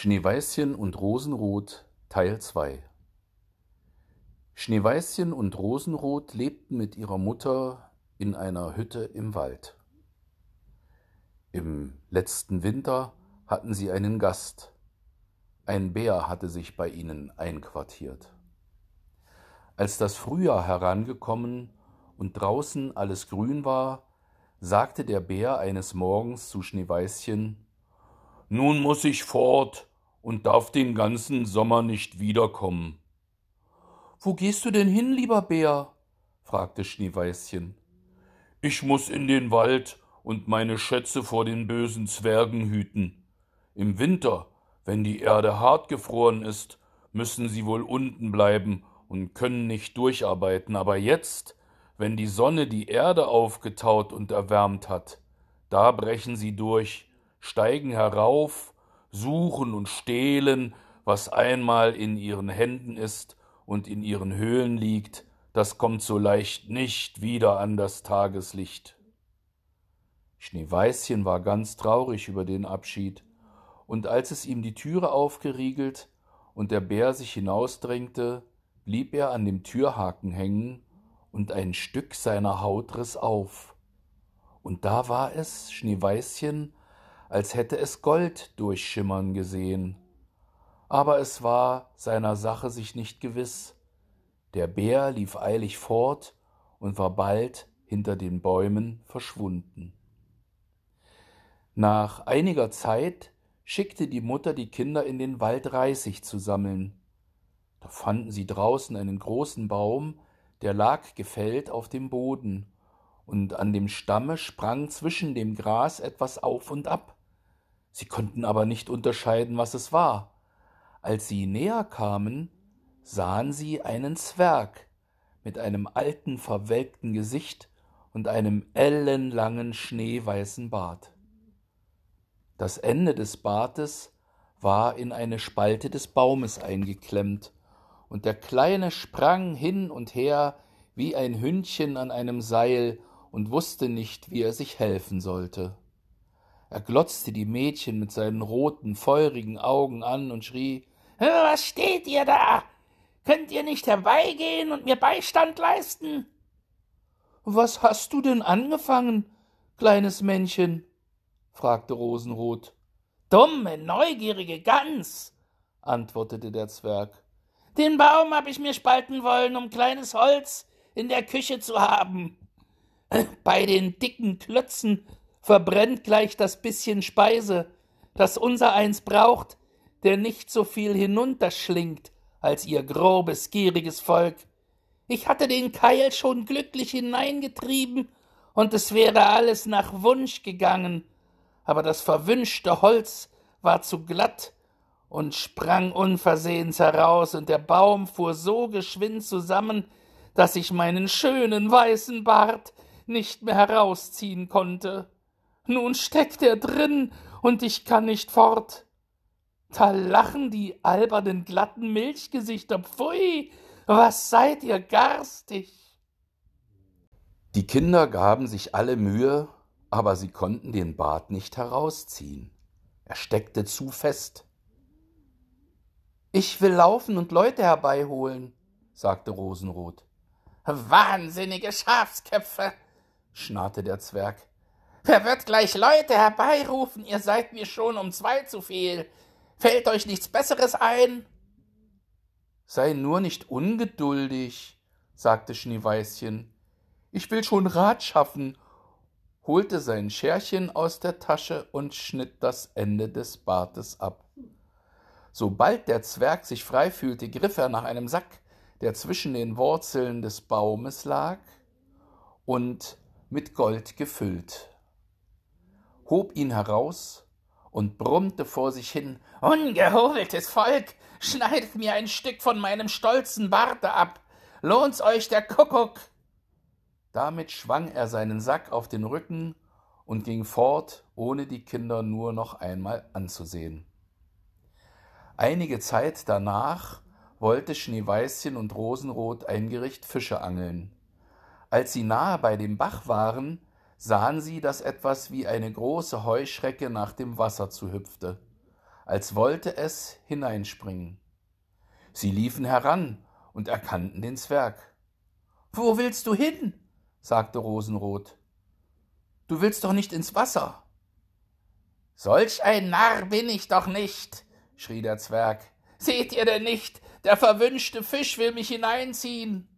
Schneeweißchen und Rosenrot Teil 2 Schneeweißchen und Rosenrot lebten mit ihrer Mutter in einer Hütte im Wald. Im letzten Winter hatten sie einen Gast. Ein Bär hatte sich bei ihnen einquartiert. Als das Frühjahr herangekommen und draußen alles grün war, sagte der Bär eines Morgens zu Schneeweißchen Nun muss ich fort und darf den ganzen Sommer nicht wiederkommen. Wo gehst du denn hin, lieber Bär? fragte Schneeweißchen. Ich muss in den Wald und meine Schätze vor den bösen Zwergen hüten. Im Winter, wenn die Erde hart gefroren ist, müssen sie wohl unten bleiben und können nicht durcharbeiten, aber jetzt, wenn die Sonne die Erde aufgetaut und erwärmt hat, da brechen sie durch, steigen herauf suchen und stehlen, was einmal in ihren Händen ist und in ihren Höhlen liegt, das kommt so leicht nicht wieder an das Tageslicht. Schneeweißchen war ganz traurig über den Abschied, und als es ihm die Türe aufgeriegelt und der Bär sich hinausdrängte, blieb er an dem Türhaken hängen, und ein Stück seiner Haut riss auf. Und da war es, Schneeweißchen, als hätte es Gold durchschimmern gesehen. Aber es war seiner Sache sich nicht gewiss. Der Bär lief eilig fort und war bald hinter den Bäumen verschwunden. Nach einiger Zeit schickte die Mutter die Kinder in den Wald Reisig zu sammeln. Da fanden sie draußen einen großen Baum, der lag gefällt auf dem Boden, und an dem Stamme sprang zwischen dem Gras etwas auf und ab. Sie konnten aber nicht unterscheiden, was es war. Als sie näher kamen, sahen sie einen Zwerg mit einem alten, verwelkten Gesicht und einem ellenlangen, schneeweißen Bart. Das Ende des Bartes war in eine Spalte des Baumes eingeklemmt, und der Kleine sprang hin und her wie ein Hündchen an einem Seil und wusste nicht, wie er sich helfen sollte. Er glotzte die Mädchen mit seinen roten, feurigen Augen an und schrie Was steht ihr da? Könnt ihr nicht herbeigehen und mir Beistand leisten? Was hast du denn angefangen, kleines Männchen? fragte Rosenrot. Dumme, neugierige Gans, antwortete der Zwerg. Den Baum hab ich mir spalten wollen, um kleines Holz in der Küche zu haben. Bei den dicken Klötzen verbrennt gleich das bisschen Speise, das unser eins braucht, der nicht so viel hinunterschlingt als ihr grobes, gieriges Volk. Ich hatte den Keil schon glücklich hineingetrieben, und es wäre alles nach Wunsch gegangen, aber das verwünschte Holz war zu glatt und sprang unversehens heraus, und der Baum fuhr so geschwind zusammen, dass ich meinen schönen weißen Bart nicht mehr herausziehen konnte. Nun steckt er drin und ich kann nicht fort. Da lachen die albernen glatten Milchgesichter. Pfui, was seid ihr garstig? Die Kinder gaben sich alle Mühe, aber sie konnten den Bart nicht herausziehen. Er steckte zu fest. Ich will laufen und Leute herbeiholen, sagte Rosenrot. Wahnsinnige Schafsköpfe, schnarrte der Zwerg. Wer wird gleich Leute herbeirufen? Ihr seid mir schon um zwei zu viel. Fällt euch nichts Besseres ein? Sei nur nicht ungeduldig, sagte Schneeweißchen. Ich will schon Rat schaffen, holte sein Scherchen aus der Tasche und schnitt das Ende des Bartes ab. Sobald der Zwerg sich frei fühlte, griff er nach einem Sack, der zwischen den Wurzeln des Baumes lag und mit Gold gefüllt hob ihn heraus und brummte vor sich hin Ungehobeltes Volk, schneidet mir ein Stück von meinem stolzen Barte ab, lohnt's euch der Kuckuck. Damit schwang er seinen Sack auf den Rücken und ging fort, ohne die Kinder nur noch einmal anzusehen. Einige Zeit danach wollte Schneeweißchen und Rosenrot ein Gericht Fische angeln. Als sie nahe bei dem Bach waren, sahen sie, dass etwas wie eine große Heuschrecke nach dem Wasser zu hüpfte. als wollte es hineinspringen. Sie liefen heran und erkannten den Zwerg. Wo willst du hin? sagte Rosenrot. Du willst doch nicht ins Wasser. Solch ein Narr bin ich doch nicht, schrie der Zwerg. Seht ihr denn nicht, der verwünschte Fisch will mich hineinziehen.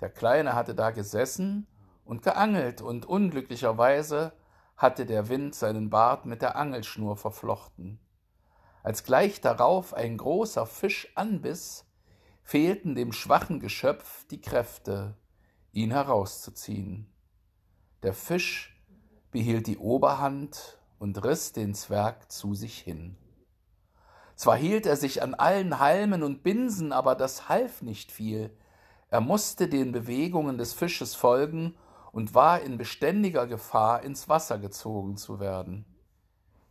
Der Kleine hatte da gesessen und geangelt, und unglücklicherweise hatte der Wind seinen Bart mit der Angelschnur verflochten. Als gleich darauf ein großer Fisch anbiss, fehlten dem schwachen Geschöpf die Kräfte, ihn herauszuziehen. Der Fisch behielt die Oberhand und riß den Zwerg zu sich hin. Zwar hielt er sich an allen Halmen und Binsen, aber das half nicht viel. Er musste den Bewegungen des Fisches folgen und war in beständiger Gefahr, ins Wasser gezogen zu werden.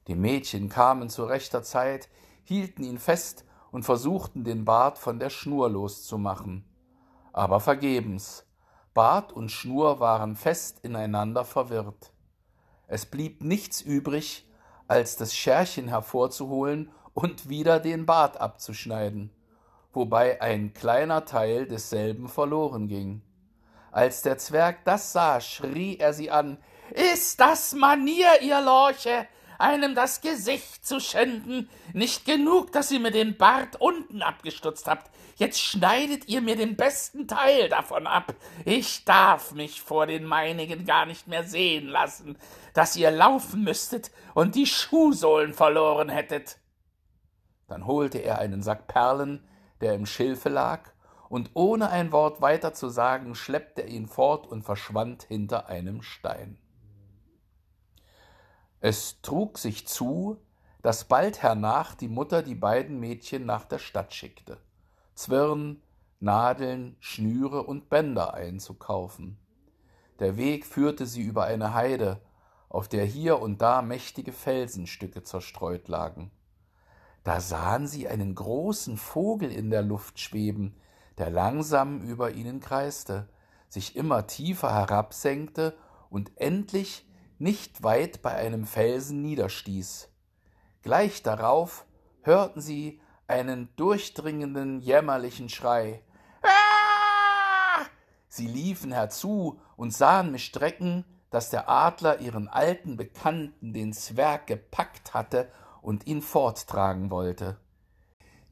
Die Mädchen kamen zu rechter Zeit, hielten ihn fest und versuchten, den Bart von der Schnur loszumachen. Aber vergebens. Bart und Schnur waren fest ineinander verwirrt. Es blieb nichts übrig, als das Scherchen hervorzuholen und wieder den Bart abzuschneiden, wobei ein kleiner Teil desselben verloren ging. Als der Zwerg das sah, schrie er sie an Ist das Manier, ihr Lorche, einem das Gesicht zu schänden? Nicht genug, dass ihr mir den Bart unten abgestutzt habt, jetzt schneidet ihr mir den besten Teil davon ab. Ich darf mich vor den meinigen gar nicht mehr sehen lassen, dass ihr laufen müsstet und die Schuhsohlen verloren hättet. Dann holte er einen Sack Perlen, der im Schilfe lag, und ohne ein Wort weiter zu sagen, schleppte er ihn fort und verschwand hinter einem Stein. Es trug sich zu, dass bald hernach die Mutter die beiden Mädchen nach der Stadt schickte, Zwirn, Nadeln, Schnüre und Bänder einzukaufen. Der Weg führte sie über eine Heide, auf der hier und da mächtige Felsenstücke zerstreut lagen. Da sahen sie einen großen Vogel in der Luft schweben, der langsam über ihnen kreiste, sich immer tiefer herabsenkte und endlich nicht weit bei einem Felsen niederstieß. Gleich darauf hörten sie einen durchdringenden, jämmerlichen Schrei. Ah! Sie liefen herzu und sahen mit Strecken, dass der Adler ihren alten Bekannten, den Zwerg, gepackt hatte und ihn forttragen wollte.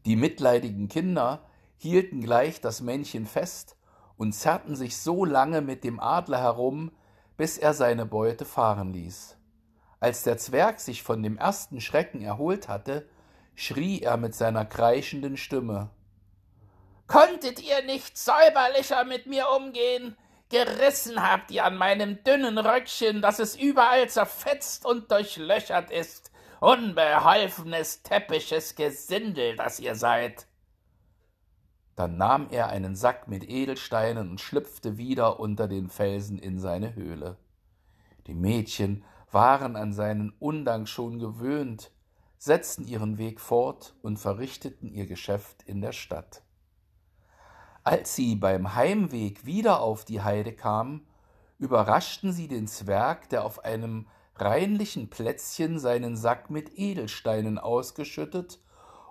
Die mitleidigen Kinder hielten gleich das Männchen fest und zerrten sich so lange mit dem Adler herum, bis er seine Beute fahren ließ. Als der Zwerg sich von dem ersten Schrecken erholt hatte, schrie er mit seiner kreischenden Stimme Konntet ihr nicht säuberlicher mit mir umgehen? Gerissen habt ihr an meinem dünnen Röckchen, dass es überall zerfetzt und durchlöchert ist unbeholfenes, teppiches Gesindel, das ihr seid. Dann nahm er einen Sack mit Edelsteinen und schlüpfte wieder unter den Felsen in seine Höhle. Die Mädchen waren an seinen Undank schon gewöhnt, setzten ihren Weg fort und verrichteten ihr Geschäft in der Stadt. Als sie beim Heimweg wieder auf die Heide kamen, überraschten sie den Zwerg, der auf einem reinlichen Plätzchen seinen Sack mit Edelsteinen ausgeschüttet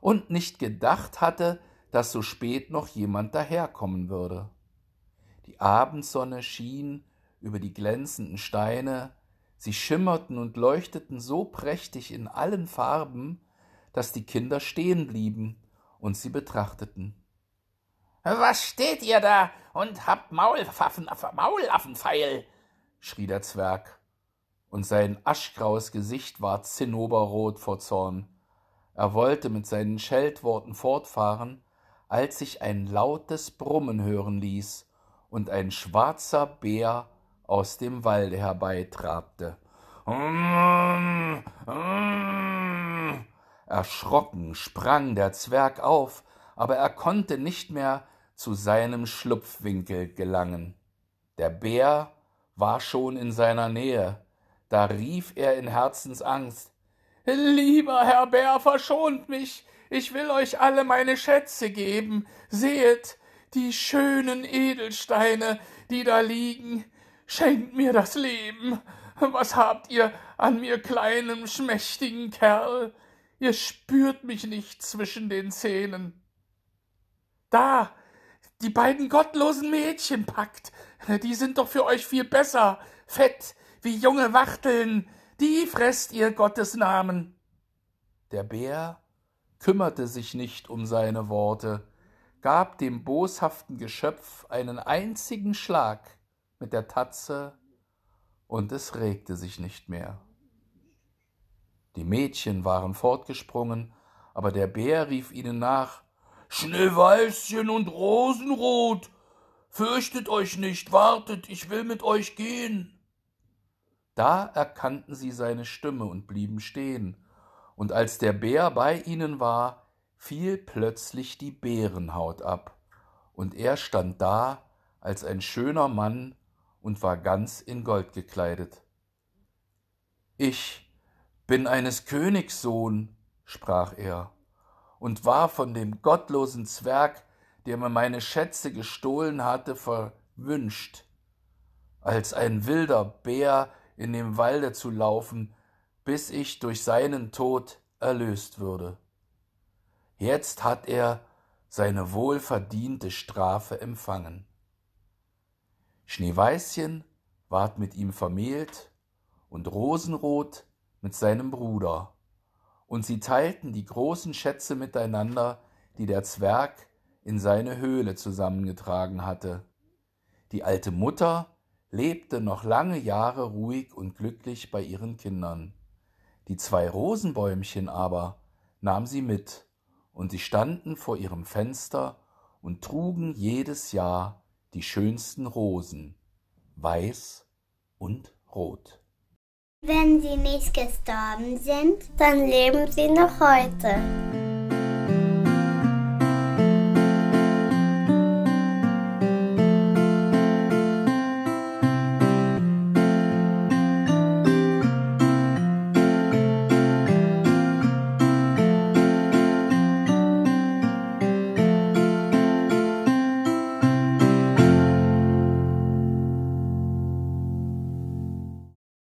und nicht gedacht hatte, dass so spät noch jemand daherkommen würde. Die Abendsonne schien über die glänzenden Steine, sie schimmerten und leuchteten so prächtig in allen Farben, dass die Kinder stehen blieben und sie betrachteten. Was steht ihr da und habt Maulaffen, Maulaffenpfeil? schrie der Zwerg und sein aschgraues Gesicht war zinnoberrot vor Zorn. Er wollte mit seinen Scheltworten fortfahren, als sich ein lautes Brummen hören ließ und ein schwarzer Bär aus dem Walde herbeitrabte. Erschrocken sprang der Zwerg auf, aber er konnte nicht mehr zu seinem Schlupfwinkel gelangen. Der Bär war schon in seiner Nähe, da rief er in Herzensangst Lieber Herr Bär, verschont mich, ich will euch alle meine Schätze geben. Sehet, die schönen Edelsteine, die da liegen. Schenkt mir das Leben. Was habt ihr an mir kleinem, schmächtigen Kerl? ihr spürt mich nicht zwischen den Zähnen. Da, die beiden gottlosen Mädchen packt, die sind doch für euch viel besser, fett wie junge Wachteln, die fresst ihr Gottes Namen. Der Bär kümmerte sich nicht um seine Worte, gab dem boshaften Geschöpf einen einzigen Schlag mit der Tatze, und es regte sich nicht mehr. Die Mädchen waren fortgesprungen, aber der Bär rief ihnen nach Schneeweißchen und Rosenrot, fürchtet euch nicht, wartet, ich will mit euch gehen. Da erkannten sie seine Stimme und blieben stehen, und als der Bär bei ihnen war, fiel plötzlich die Bärenhaut ab, und er stand da als ein schöner Mann und war ganz in Gold gekleidet. Ich bin eines Königs Sohn, sprach er, und war von dem gottlosen Zwerg, der mir meine Schätze gestohlen hatte, verwünscht, als ein wilder Bär in dem Walde zu laufen, bis ich durch seinen Tod erlöst würde. Jetzt hat er seine wohlverdiente Strafe empfangen. Schneeweißchen ward mit ihm vermählt und Rosenrot mit seinem Bruder, und sie teilten die großen Schätze miteinander, die der Zwerg in seine Höhle zusammengetragen hatte. Die alte Mutter lebte noch lange Jahre ruhig und glücklich bei ihren Kindern. Die zwei Rosenbäumchen aber nahm sie mit, und sie standen vor ihrem Fenster und trugen jedes Jahr die schönsten Rosen, weiß und rot. Wenn sie nicht gestorben sind, dann leben sie noch heute.